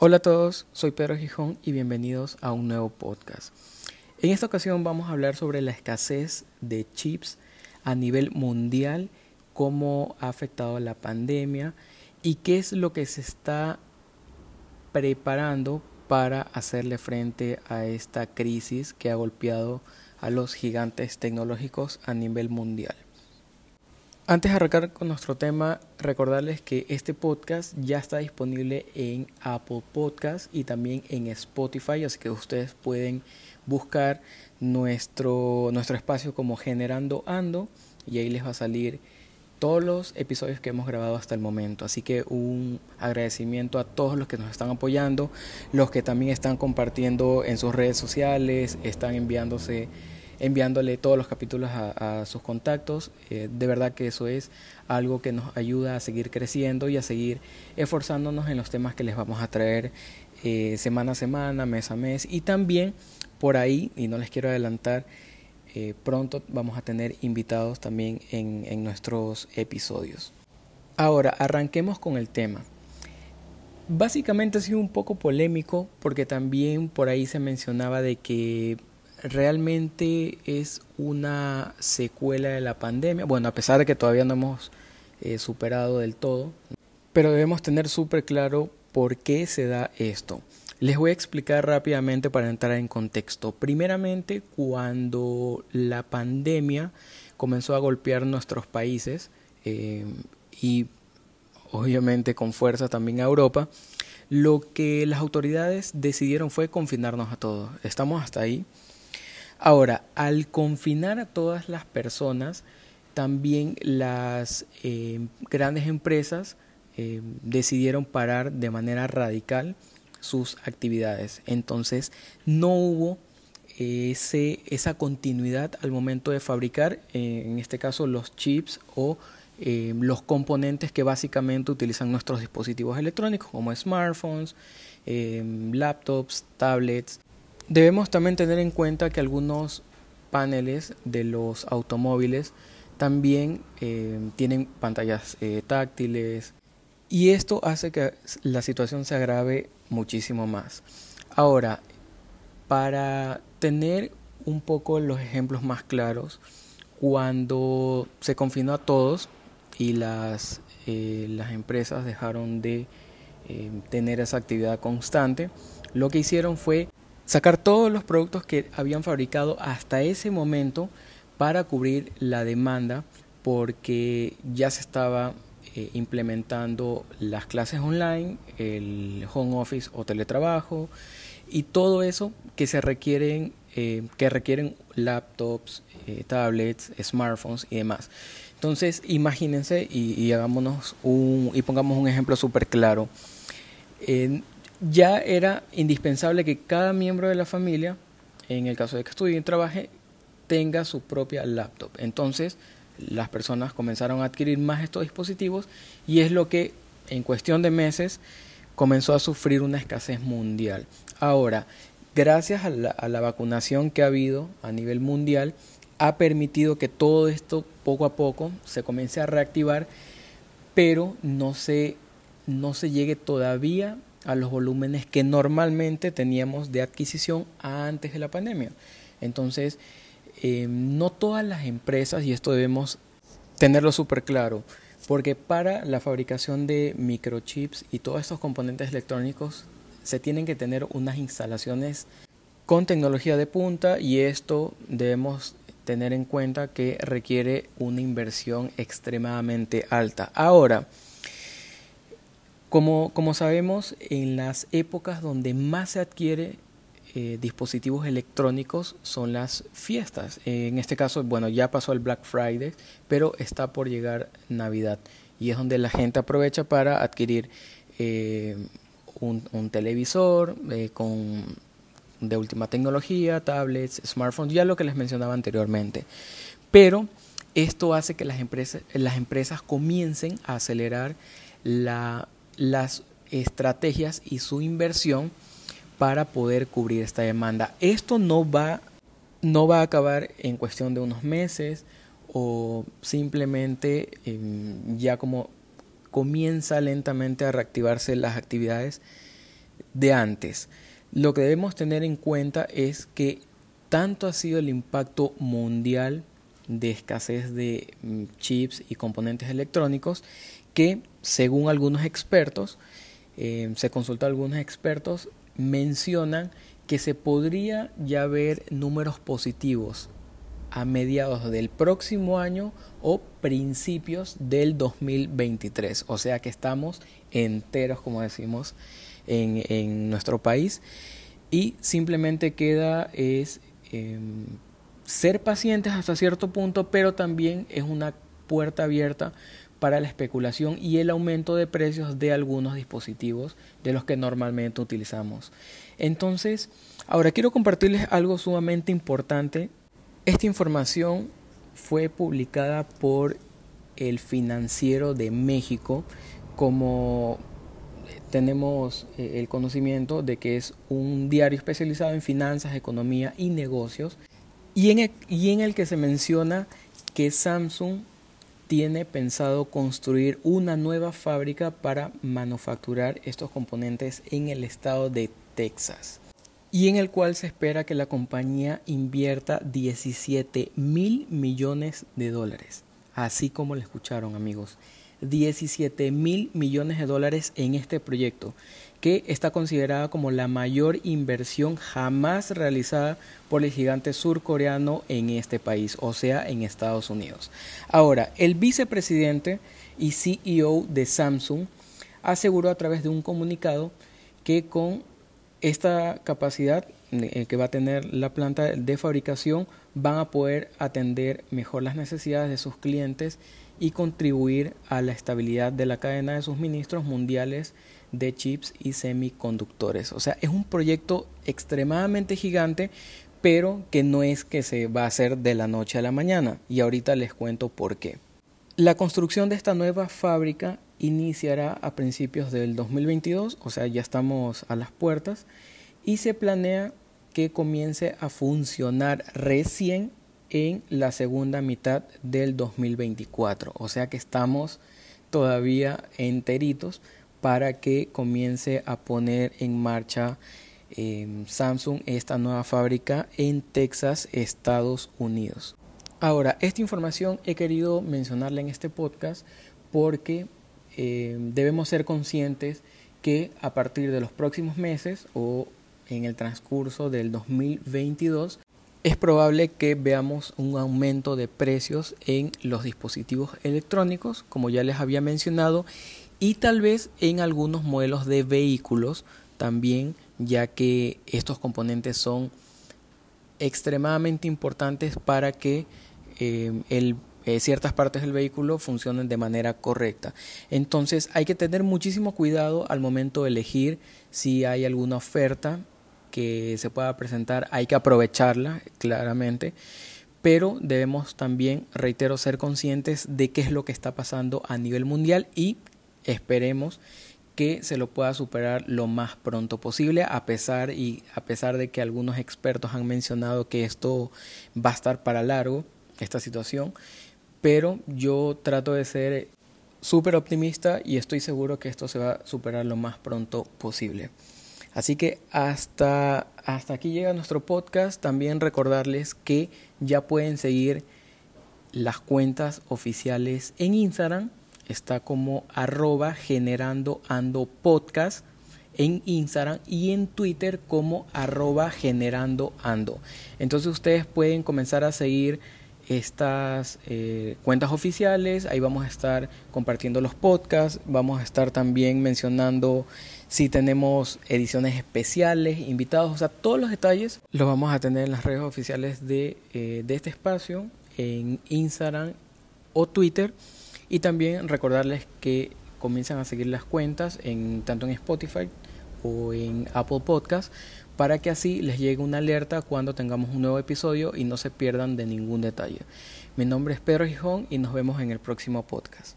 Hola a todos, soy Pedro Gijón y bienvenidos a un nuevo podcast. En esta ocasión vamos a hablar sobre la escasez de chips a nivel mundial, cómo ha afectado la pandemia y qué es lo que se está preparando para hacerle frente a esta crisis que ha golpeado a los gigantes tecnológicos a nivel mundial. Antes de arrancar con nuestro tema, recordarles que este podcast ya está disponible en Apple Podcast y también en Spotify, así que ustedes pueden buscar nuestro, nuestro espacio como Generando Ando y ahí les va a salir todos los episodios que hemos grabado hasta el momento. Así que un agradecimiento a todos los que nos están apoyando, los que también están compartiendo en sus redes sociales, están enviándose enviándole todos los capítulos a, sus contactos. Eh, de verdad que eso es algo que nos ayuda a seguir creciendo y a seguir esforzándonos en los temas que les vamos a traer eh, semana a semana, mes a mes. Y también por ahí, y no les quiero adelantar, eh, pronto vamos a tener invitados también en, en nuestros episodios. Ahora, arranquemos con el tema. Básicamente ha sido un poco polémico porque también por ahí se mencionaba de que realmente es una secuela de la pandemia. Bueno, a pesar de que todavía no hemos eh, superado del todo, pero debemos tener súper claro por qué se da esto. Les voy a explicar rápidamente para entrar en contexto. Primeramente, cuando la pandemia comenzó a golpear nuestros países eh, y obviamente con fuerza también a Europa, lo que las autoridades decidieron fue confinarnos a todos. Estamos hasta ahí. Ahora, al confinar a todas las personas, también las eh, grandes empresas eh, decidieron parar de manera radical sus actividades. Entonces, no hubo ese, esa continuidad al momento de fabricar, eh, en este caso, los chips o los componentes que básicamente utilizan nuestros dispositivos electrónicos, como smartphones, laptops, tablets, Debemos también tener en cuenta que algunos paneles de los automóviles también eh, tienen pantallas eh, táctiles y esto hace que la situación se agrave muchísimo más. Ahora, para tener un poco los ejemplos más claros, cuando se confinó a todos y las, eh, las empresas dejaron de tener esa actividad constante, lo que hicieron fue sacar todos los productos que habían fabricado hasta ese momento para cubrir la demanda porque ya se estaba eh, implementando las clases online, el home office o teletrabajo y todo eso que se requieren eh, que requieren laptops, eh, tablets, smartphones y demás. Entonces, imagínense y, y hagámonos un y pongamos un ejemplo súper claro ya era indispensable que cada miembro de la familia, en el caso de que estudie y trabaje, tenga su propia laptop. Entonces, las personas comenzaron a adquirir más estos dispositivos y es lo que en cuestión de meses comenzó a sufrir una escasez mundial. Ahora, gracias a la, vacunación que ha habido a nivel mundial, ha permitido que todo esto poco a poco se comience a reactivar, pero no se, no se llegue todavía a los volúmenes que normalmente teníamos de adquisición antes de la pandemia. Entonces, eh, no todas las empresas, y esto debemos tenerlo súper claro, porque para la fabricación de microchips y todos estos componentes electrónicos se tienen que tener unas instalaciones con tecnología de punta y esto debemos tener en cuenta que requiere una inversión extremadamente alta. Ahora, como, sabemos, en las épocas donde más se adquiere eh, dispositivos electrónicos son las fiestas. en este caso, bueno, ya pasó el Black Friday, pero está por llegar Navidad y es donde la gente aprovecha para adquirir eh, un, televisor eh, con de última tecnología, tablets, smartphones, ya lo que les mencionaba anteriormente. Pero esto hace que las empresas, las empresas comiencen a acelerar la las estrategias y su inversión para poder cubrir esta demanda. Esto no va, no va a acabar en cuestión de unos meses o simplemente em, ya como comienza lentamente a reactivarse las actividades, de antes. Lo que debemos tener en cuenta es que tanto ha sido el impacto mundial de escasez de mm, chips y componentes electrónicos que, según algunos expertos, eh, se consulta a algunos expertos, mencionan que se podría ya ver números positivos a mediados del próximo año o principios del 2023. O sea que estamos enteros, como decimos, en, en nuestro país. Y simplemente queda es em, ser pacientes hasta cierto punto, pero también es una puerta abierta para la especulación y el aumento de precios de algunos dispositivos de los que normalmente utilizamos. Entonces, ahora quiero compartirles algo sumamente importante. Esta información fue publicada por el financiero de México como tenemos eh, el conocimiento de que es un diario especializado en finanzas, economía y negocios y en el que se menciona que Samsung tiene pensado construir una nueva fábrica para manufacturar estos componentes en el estado de Texas y en el cual se espera que la compañía invierta 17 mil millones de dólares, así como lo escucharon amigos, 17 mil millones de dólares en este proyecto, que está considerada como la mayor inversión jamás realizada por el gigante surcoreano en este país, o sea, en Estados Unidos. Ahora, el vicepresidente y CEO de Samsung aseguró a través de un comunicado que con esta capacidad eh, que va a tener la planta de fabricación van a poder atender mejor las necesidades de sus clientes y contribuir a la estabilidad de la cadena de suministros mundiales de chips y semiconductores. O sea, es un proyecto extremadamente gigante, pero que no es que se va a hacer de la noche a la mañana. Y ahorita les cuento por qué. La construcción de esta nueva fábrica iniciará a principios del 2022, o sea, ya estamos a las puertas, y se planea que comience a funcionar recién en la segunda mitad del 2024. O sea que estamos todavía enteritos para que comience a poner en marcha em, Samsung esta nueva fábrica en Texas, Estados Unidos. Ahora, esta información he querido mencionarla en este podcast porque em, debemos ser conscientes que a partir de los próximos meses o en el transcurso del 2022 es probable que veamos un aumento de precios en los dispositivos electrónicos, como ya les había mencionado, y tal vez en algunos modelos de vehículos también, ya que estos componentes son extremadamente importantes para que eh, eh, ciertas partes del vehículo funcionen de manera correcta. Entonces hay que tener muchísimo cuidado al momento de elegir si hay alguna oferta que se pueda presentar, hay que aprovecharla claramente, pero debemos también, reitero, ser conscientes de qué es lo que está pasando a nivel mundial y esperemos que se lo pueda superar lo más pronto posible a pesar y a pesar de que algunos expertos han mencionado que esto va a estar para largo esta situación pero yo trato de ser súper optimista y estoy seguro que esto se va a superar lo más pronto posible. Así que hasta, hasta aquí llega nuestro podcast. También recordarles que ya pueden seguir las cuentas oficiales en Instagram. Está como arroba generando ando podcast en Instagram y en Twitter como arroba generando ando. Entonces ustedes pueden comenzar a seguir estas eh, cuentas oficiales. Ahí vamos a estar compartiendo los podcasts. Vamos a estar también mencionando si tenemos ediciones especiales, invitados, o sea, todos los detalles los vamos a tener en las redes oficiales de, eh, de este espacio, en Instagram o Twitter. Y también recordarles que comiencen a seguir las cuentas en tanto en Spotify o en Apple Podcast para que así les llegue una alerta cuando tengamos un nuevo episodio y no se pierdan de ningún detalle. Mi nombre es Pedro Gijón y nos vemos en el próximo podcast.